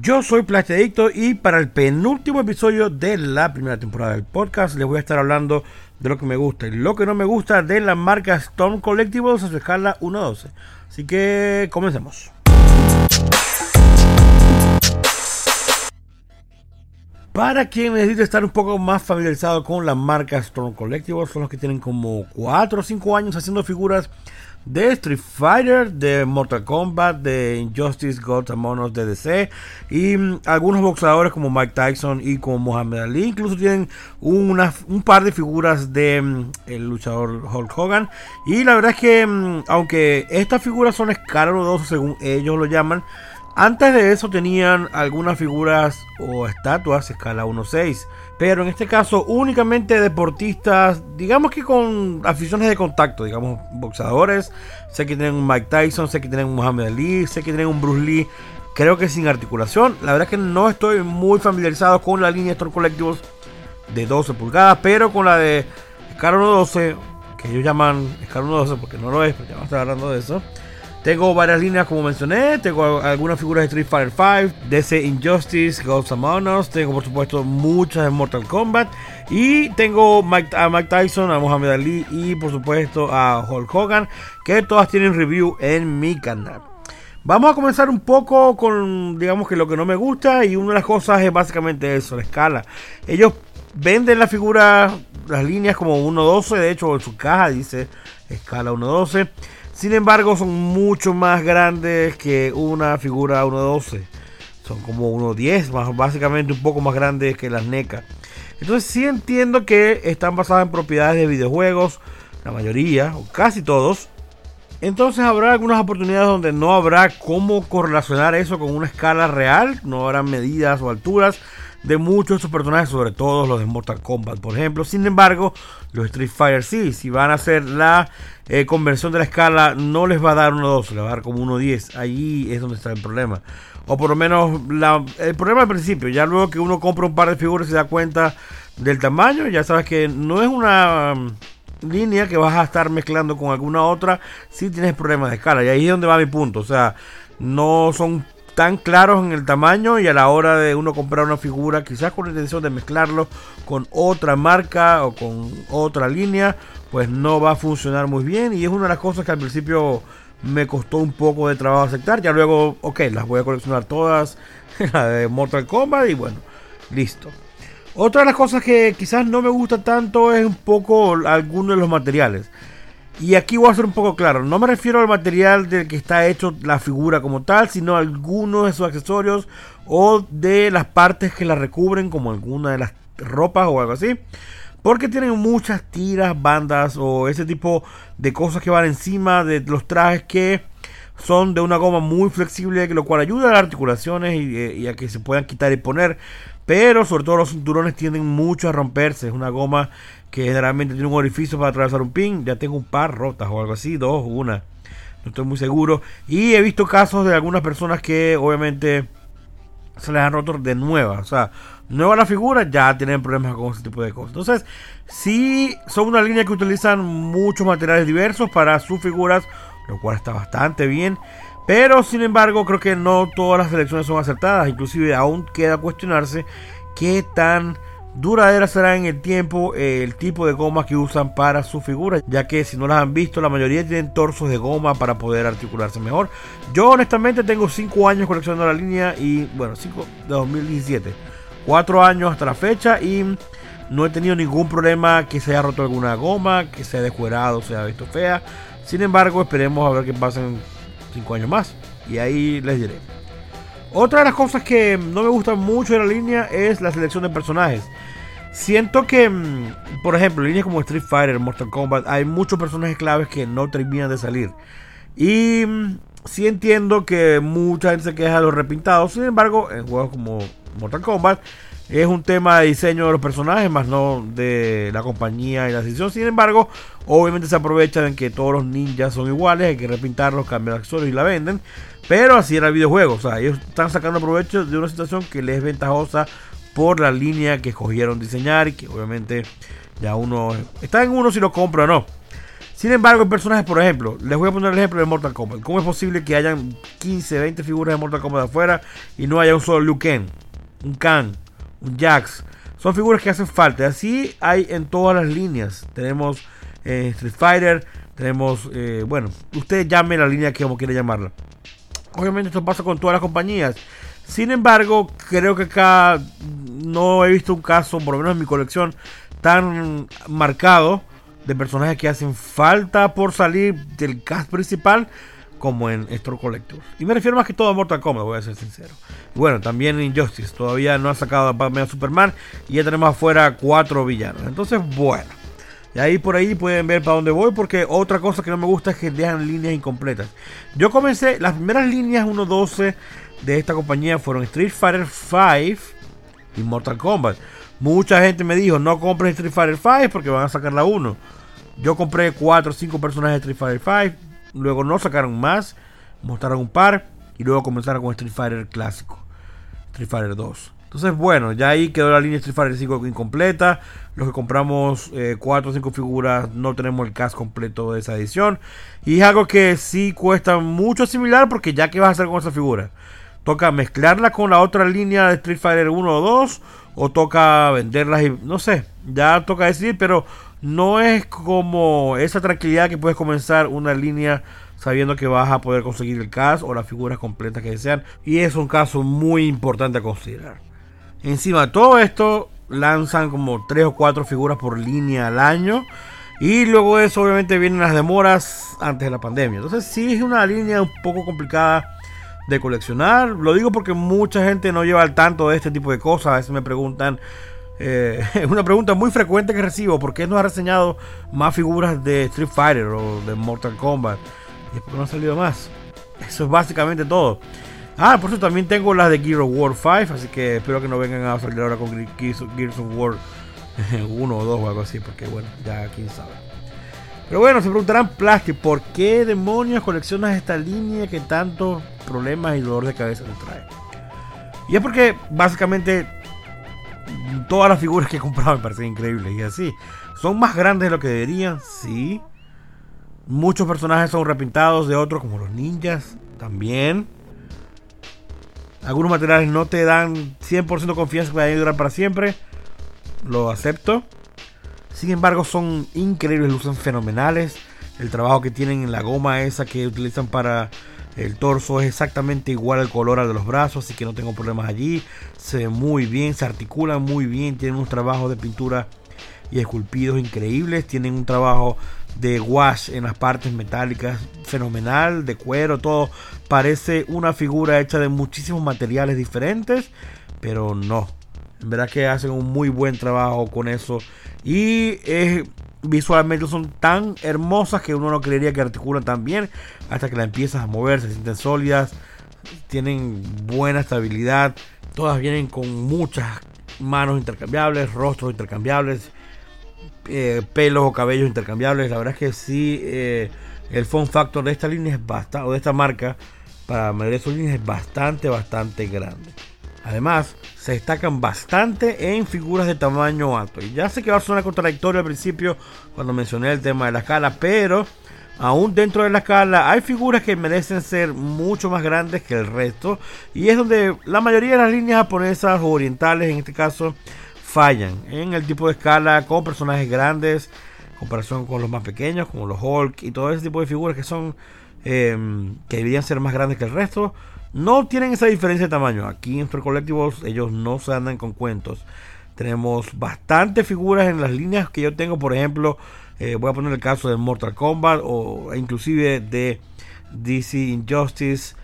Yo soy Plastedicto y para el penúltimo episodio de la primera temporada del podcast les voy a estar hablando de lo que me gusta y lo que no me gusta de la marca Storm Collectibles a su escala 1.12. Así que comencemos. Para quien necesita estar un poco más familiarizado con la marca Storm Collectibles, son los que tienen como 4 o 5 años haciendo figuras de Street Fighter, de Mortal Kombat, de Injustice, Gods Among Us de DC y mm, algunos boxeadores como Mike Tyson y como Muhammad Ali. Incluso tienen una, un par de figuras de mm, el luchador Hulk Hogan. Y la verdad es que, mm, aunque estas figuras son 2 según ellos lo llaman, antes de eso tenían algunas figuras o estatuas escala 1.6 pero en este caso únicamente deportistas, digamos que con aficiones de contacto, digamos boxeadores. Sé que tienen un Mike Tyson, sé que tienen un Muhammad Ali, sé que tienen un Bruce Lee. Creo que sin articulación. La verdad es que no estoy muy familiarizado con la línea Store Collectibles de 12 pulgadas, pero con la de Scar 12, que ellos llaman Scar 12 porque no lo es, pero ya vamos a hablando de eso. Tengo varias líneas como mencioné, tengo algunas figuras de Street Fighter 5, DC Injustice, Ghost Among Us, tengo por supuesto muchas de Mortal Kombat y tengo a Mike Tyson, a Muhammad Ali y por supuesto a Hulk Hogan, que todas tienen review en mi canal. Vamos a comenzar un poco con, digamos que lo que no me gusta y una de las cosas es básicamente eso, la escala. Ellos venden la figura, las líneas como 1.12, de hecho en su caja dice escala 1.12. Sin embargo, son mucho más grandes que una figura 1.12. Son como 1.10, más, básicamente un poco más grandes que las NECA. Entonces sí entiendo que están basadas en propiedades de videojuegos, la mayoría, o casi todos. Entonces habrá algunas oportunidades donde no habrá cómo correlacionar eso con una escala real, no habrá medidas o alturas de muchos de estos personajes, sobre todo los de Mortal Kombat, por ejemplo. Sin embargo, los Street Fighter sí, si van a hacer la eh, conversión de la escala, no les va a dar 1.2, les va a dar como 1.10. Ahí es donde está el problema. O por lo menos el problema al principio, ya luego que uno compra un par de figuras y se da cuenta del tamaño, ya sabes que no es una mm, línea que vas a estar mezclando con alguna otra si tienes problemas de escala. Y ahí es donde va mi punto. O sea, no son tan claros en el tamaño y a la hora de uno comprar una figura, quizás con la intención de mezclarlo con otra marca o con otra línea, pues no va a funcionar muy bien. Y es una de las cosas que al principio me costó un poco de trabajo aceptar. Ya luego, ok, las voy a coleccionar todas, la de Mortal Kombat y bueno, listo. Otra de las cosas que quizás no me gusta tanto es un poco algunos de los materiales. Y aquí voy a ser un poco claro, no me refiero al material del que está hecho la figura como tal, sino a algunos de sus accesorios o de las partes que la recubren, como alguna de las ropas o algo así. Porque tienen muchas tiras, bandas o ese tipo de cosas que van encima de los trajes que son de una goma muy flexible, lo cual ayuda a las articulaciones y, eh, y a que se puedan quitar y poner. Pero sobre todo los cinturones tienden mucho a romperse. Es una goma que generalmente tiene un orificio para atravesar un pin. Ya tengo un par rotas o algo así, dos, una. No estoy muy seguro. Y he visto casos de algunas personas que obviamente se les han roto de nueva. O sea, nueva la figura, ya tienen problemas con ese tipo de cosas. Entonces, sí son una línea que utilizan muchos materiales diversos para sus figuras, lo cual está bastante bien. Pero sin embargo, creo que no todas las selecciones son acertadas. Inclusive aún queda cuestionarse qué tan duradera será en el tiempo el tipo de gomas que usan para su figura, ya que si no las han visto, la mayoría tienen torsos de goma para poder articularse mejor. Yo honestamente tengo 5 años coleccionando la línea y bueno, 5 de 2017, 4 años hasta la fecha y no he tenido ningún problema que se haya roto alguna goma, que se haya descuerado, se haya visto fea. Sin embargo, esperemos a ver qué pasa en 5 años más y ahí les diré. Otra de las cosas que no me gustan mucho de la línea es la selección de personajes. Siento que, mm, por ejemplo, líneas como Street Fighter, Mortal Kombat, hay muchos personajes claves que no terminan de salir. Y mm, sí entiendo que mucha gente se queja de los repintados. Sin embargo, en juegos como Mortal Kombat es un tema de diseño de los personajes, más no de la compañía y la decisión. Sin embargo, obviamente se aprovechan en que todos los ninjas son iguales, hay que repintarlos, cambiar accesorios y la venden. Pero así era el videojuego. O sea, ellos están sacando provecho de una situación que les es ventajosa por la línea que escogieron diseñar y que obviamente ya uno está en uno si lo compra o no. Sin embargo, hay personajes, por ejemplo, les voy a poner el ejemplo de Mortal Kombat. ¿Cómo es posible que hayan 15, 20 figuras de Mortal Kombat afuera y no haya un solo Liu Kang, un Kang, un Jax? Son figuras que hacen falta. Así hay en todas las líneas. Tenemos eh, Street Fighter, tenemos, eh, bueno, usted llame la línea que como quiera llamarla. Obviamente esto pasa con todas las compañías. Sin embargo, creo que acá no he visto un caso, por lo menos en mi colección, tan marcado de personajes que hacen falta por salir del cast principal como en Store Collectors. Y me refiero más que todo a Mortal Kombat, voy a ser sincero. Bueno, también Injustice, todavía no ha sacado a Batman Superman y ya tenemos afuera cuatro villanos. Entonces, bueno. Y ahí por ahí pueden ver para dónde voy, porque otra cosa que no me gusta es que dejan líneas incompletas. Yo comencé, las primeras líneas 1.12 de esta compañía fueron Street Fighter 5 y Mortal Kombat. Mucha gente me dijo, no compres Street Fighter 5 porque van a sacar la 1. Yo compré 4 o 5 personajes de Street Fighter 5. Luego no sacaron más. Mostraron un par. Y luego comenzaron con Street Fighter clásico. Street Fighter 2. Entonces, bueno, ya ahí quedó la línea Street Fighter 5 incompleta. Los que compramos 4 o 5 figuras no tenemos el cast completo de esa edición. Y es algo que sí cuesta mucho similar porque ya que vas a hacer con esa figura. Toca mezclarla con la otra línea de Street Fighter 1 o 2 o toca venderlas y no sé, ya toca decidir, pero no es como esa tranquilidad que puedes comenzar una línea sabiendo que vas a poder conseguir el cast o las figuras completas que desean y es un caso muy importante a considerar. Encima de todo esto lanzan como 3 o 4 figuras por línea al año y luego eso obviamente vienen las demoras antes de la pandemia. Entonces sí es una línea un poco complicada de coleccionar. Lo digo porque mucha gente no lleva al tanto de este tipo de cosas. A veces me preguntan, eh, una pregunta muy frecuente que recibo, ¿por qué no ha reseñado más figuras de Street Fighter o de Mortal Kombat? Y es porque no ha salido más. Eso es básicamente todo. Ah, por eso también tengo las de Gears of War 5, así que espero que no vengan a salir ahora con Gears of War 1 o 2 o algo así, porque bueno, ya quién sabe. Pero bueno, se preguntarán, Plastic, ¿por qué demonios coleccionas esta línea que tantos problemas y dolor de cabeza te trae? Y es porque básicamente todas las figuras que he comprado me parecen increíbles y así. Son más grandes de lo que deberían, sí. Muchos personajes son repintados de otros, como los ninjas, también. Algunos materiales no te dan 100% confianza que vayan a durar para siempre. Lo acepto. Sin embargo, son increíbles, lucen fenomenales. El trabajo que tienen en la goma esa que utilizan para el torso es exactamente igual al color al de los brazos, así que no tengo problemas allí. Se ve muy bien, se articulan muy bien, tienen unos trabajos de pintura y esculpidos increíbles. Tienen un trabajo de wash en las partes metálicas fenomenal, de cuero, todo. Parece una figura hecha de muchísimos materiales diferentes, pero no. En verdad que hacen un muy buen trabajo con eso y visualmente son tan hermosas que uno no creería que articulan tan bien hasta que la empiezas a mover, se sienten sólidas, tienen buena estabilidad, todas vienen con muchas manos intercambiables, rostros intercambiables, eh, pelos o cabellos intercambiables. La verdad es que sí, eh, el fun factor de esta línea es bastante, o de esta marca para medir sus líneas es bastante, bastante grande. Además, se destacan bastante en figuras de tamaño alto. Y ya sé que va a sonar contradictorio al principio cuando mencioné el tema de la escala, pero aún dentro de la escala hay figuras que merecen ser mucho más grandes que el resto. Y es donde la mayoría de las líneas japonesas o orientales, en este caso, fallan en el tipo de escala con personajes grandes, en comparación con los más pequeños, como los Hulk y todo ese tipo de figuras que son eh, que deberían ser más grandes que el resto no tienen esa diferencia de tamaño. Aquí en Store Collectibles ellos no se andan con cuentos. Tenemos bastantes figuras en las líneas que yo tengo, por ejemplo, eh, voy a poner el caso de Mortal Kombat o inclusive de DC Injustice.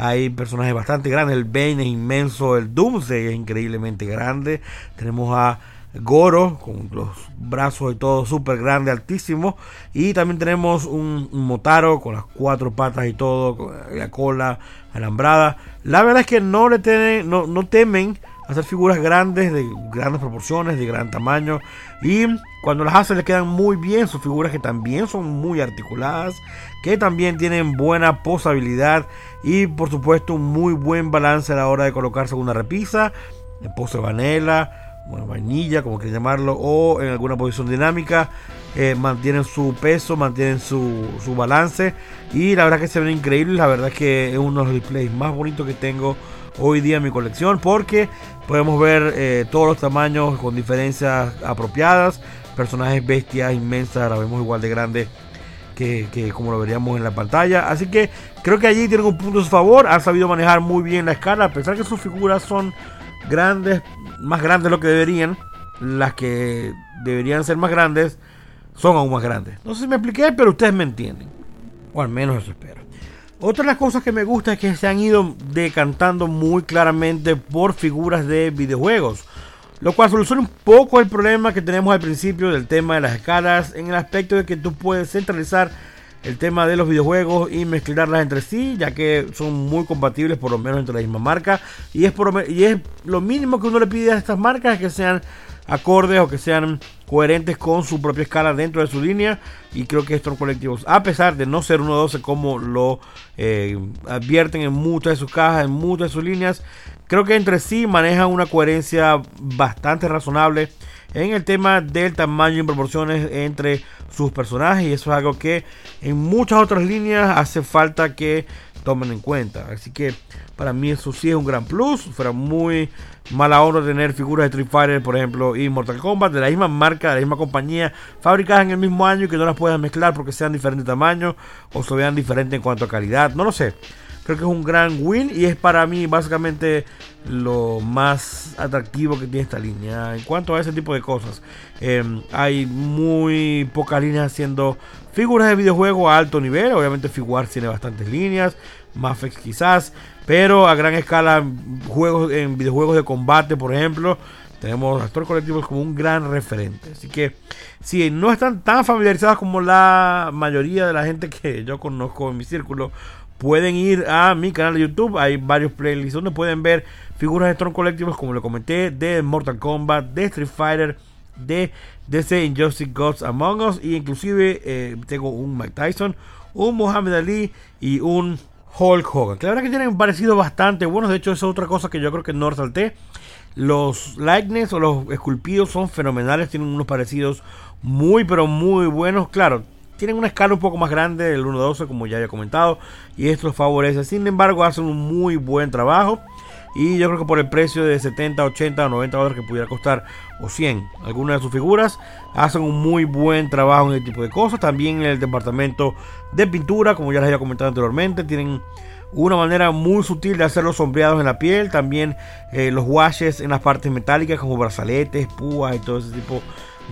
Hay personajes bastante grandes. El Bane es inmenso. El Doomsday es increíblemente grande. Tenemos a Goro con los brazos y todo súper grande, altísimo. Y también tenemos un, Motaro con las cuatro patas y todo, con la cola alambrada. La verdad es que no le tienen, no, no temen hacer figuras grandes, de grandes proporciones, de gran tamaño. Y cuando las hacen le quedan muy bien sus figuras que también son muy articuladas, que también tienen buena posabilidad y por supuesto un muy buen balance a la hora de colocarse una repisa, de pose vanela una vainilla, como quieran llamarlo, o en alguna posición dinámica. Eh, mantienen su peso, mantienen su, su, balance y la verdad que se ven increíbles. La verdad que es uno de los displays más bonitos que tengo hoy día en mi colección porque podemos ver eh, todos los tamaños con diferencias apropiadas. Personajes bestias inmensas, la vemos igual de grande que, como lo veríamos en la pantalla. Así que creo que allí tienen un punto a su favor. Han sabido manejar muy bien la escala, a pesar que sus figuras son grandes, más grandes de lo que deberían. Las que deberían ser más grandes son aún más grandes. No sé si me expliqué, pero ustedes me entienden. O al menos eso espero. Otra de las cosas que me gusta es que se han ido decantando muy claramente por figuras de videojuegos. Lo cual soluciona un poco el problema que tenemos al principio del tema de las escalas. En el aspecto de que tú puedes centralizar el tema de los videojuegos y mezclarlas entre sí, ya que son muy compatibles por lo menos entre la misma marca. Y es, por, y es lo mínimo que uno le pide a estas marcas, que sean acordes o que sean coherentes con su propia escala dentro de su línea. Y creo que estos colectivos, a pesar de no ser 1.12 como lo eh, advierten en muchas de sus cajas, en muchas de sus líneas, creo que entre sí manejan una coherencia bastante razonable en el tema del tamaño y proporciones entre sus personajes. Y eso es algo que en muchas otras líneas hace falta que tomen en cuenta. Así que para mí eso sí es un gran plus. Fuera muy mala hora tener figuras de Street Fighter, por ejemplo, y Mortal Kombat de la misma marca, de la misma compañía, fabricadas en el mismo año y que no las puedas mezclar porque sean diferentes tamaños o se vean diferentes en cuanto a calidad. No lo sé. Creo que es un gran win y es para mí básicamente lo más atractivo que tiene esta línea. En cuanto a ese tipo de cosas, em, hay muy pocas líneas haciendo figuras de videojuego a alto nivel. Obviamente Figuar tiene bastantes líneas, Mafex quizás, pero a gran escala juegos en videojuegos de combate, por ejemplo, tenemos actores colectivos como un gran referente. Así que si no están tan familiarizados como la mayoría de la gente que yo conozco en mi círculo, pueden ir a mi canal de YouTube. Hay varios playlists donde pueden ver figuras de Storm Collectibles, como le comenté, de Mortal Kombat, de Street Fighter, de DC Injustice Gods Among Us. Y inclusive eh, tengo un Mike Tyson, un Muhammad Ali y un Hulk Hogan. la verdad que tienen parecido bastante buenos. De hecho, es otra cosa que yo creo que no resalté. Los likeness o los esculpidos son fenomenales. Tienen unos parecidos muy, pero muy buenos. Claro, tienen una escala un poco más grande del 1.12 como ya había comentado y esto favorece. Sin embargo hacen un muy buen trabajo y yo creo que por el precio de 70, 80 o 90 dólares que pudiera costar o 100 algunas de sus figuras hacen un muy buen trabajo en este tipo de cosas. También en el departamento de pintura como ya les había comentado anteriormente tienen una manera muy sutil de hacer los sombreados en la piel, también eh, los washes en las partes metálicas como brazaletes, púas y todo ese tipo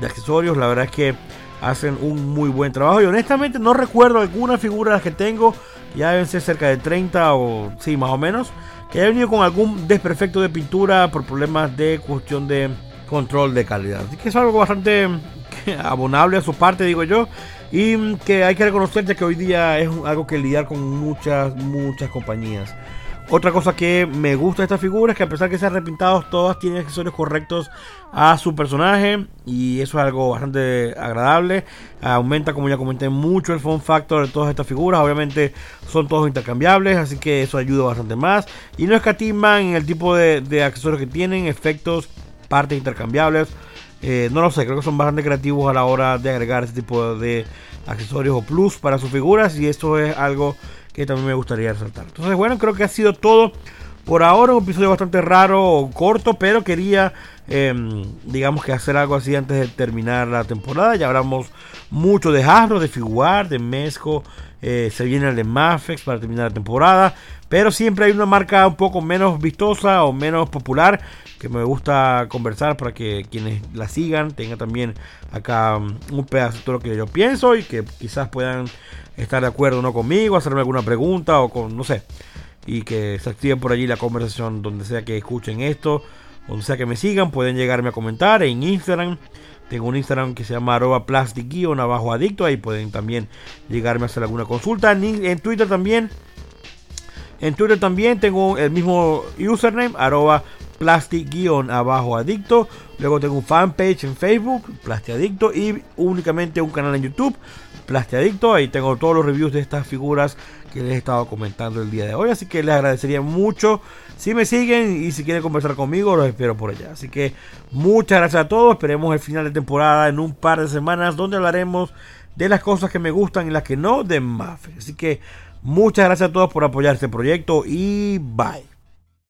de accesorios. La verdad es que hacen un muy buen trabajo. Y honestamente no recuerdo alguna figura de las que tengo, ya deben ser cerca de 30 o sí, más o menos, que haya venido con algún desperfecto de pintura por problemas de cuestión de control de calidad. Así que es algo bastante abonable a su parte, digo yo. Y que hay que reconocer ya que hoy día es algo que lidiar con muchas, muchas compañías. Otra cosa que me gusta de esta figura es que a pesar de que sean repintados, todas tienen accesorios correctos a su personaje y eso es algo bastante agradable. Aumenta, como ya comenté, mucho el fun factor de todas estas figuras. Obviamente son todos intercambiables, así que eso ayuda bastante más. Y no escatiman en el tipo de, accesorios que tienen, efectos, partes intercambiables. Eh, no lo sé, creo que son bastante creativos a la hora de agregar este tipo de accesorios o plus para sus figuras y esto es algo que también me gustaría resaltar. Entonces, bueno, creo que ha sido todo por ahora. Un episodio bastante raro corto, pero quería, em, digamos que hacer algo así antes de terminar la temporada. Ya hablamos mucho de Hasbro, de Figuar, de Mesco. Eh, se viene el de Mafex para terminar la temporada. Pero siempre hay una marca un poco menos vistosa o menos popular que me gusta conversar para que quienes la sigan tengan también acá um, un pedazo de todo lo que yo pienso y que quizás puedan estar de acuerdo no conmigo, hacerme alguna pregunta o con, no sé, y que se activen por allí la conversación donde sea que escuchen esto, donde sea que me sigan, pueden llegarme a comentar en Instagram. Tengo un Instagram que se llama arroba plastic abajo adicto. Ahí pueden también llegarme a hacer alguna consulta. En, Twitter también. En Twitter también tengo el mismo username, arroba plastic abajo adicto. Luego tengo un fanpage en Facebook, plastic adicto. Y únicamente un canal en YouTube Plastiadicto. Ahí tengo todos los reviews de estas figuras que les he estado comentando el día de hoy. Así que les agradecería mucho si me siguen y si quieren conversar conmigo, los espero por allá. Así que muchas gracias a todos. Esperemos el final de temporada en un par de semanas donde hablaremos de las cosas que me gustan y las que no de Mafia. Así que muchas gracias a todos por apoyar este proyecto y bye.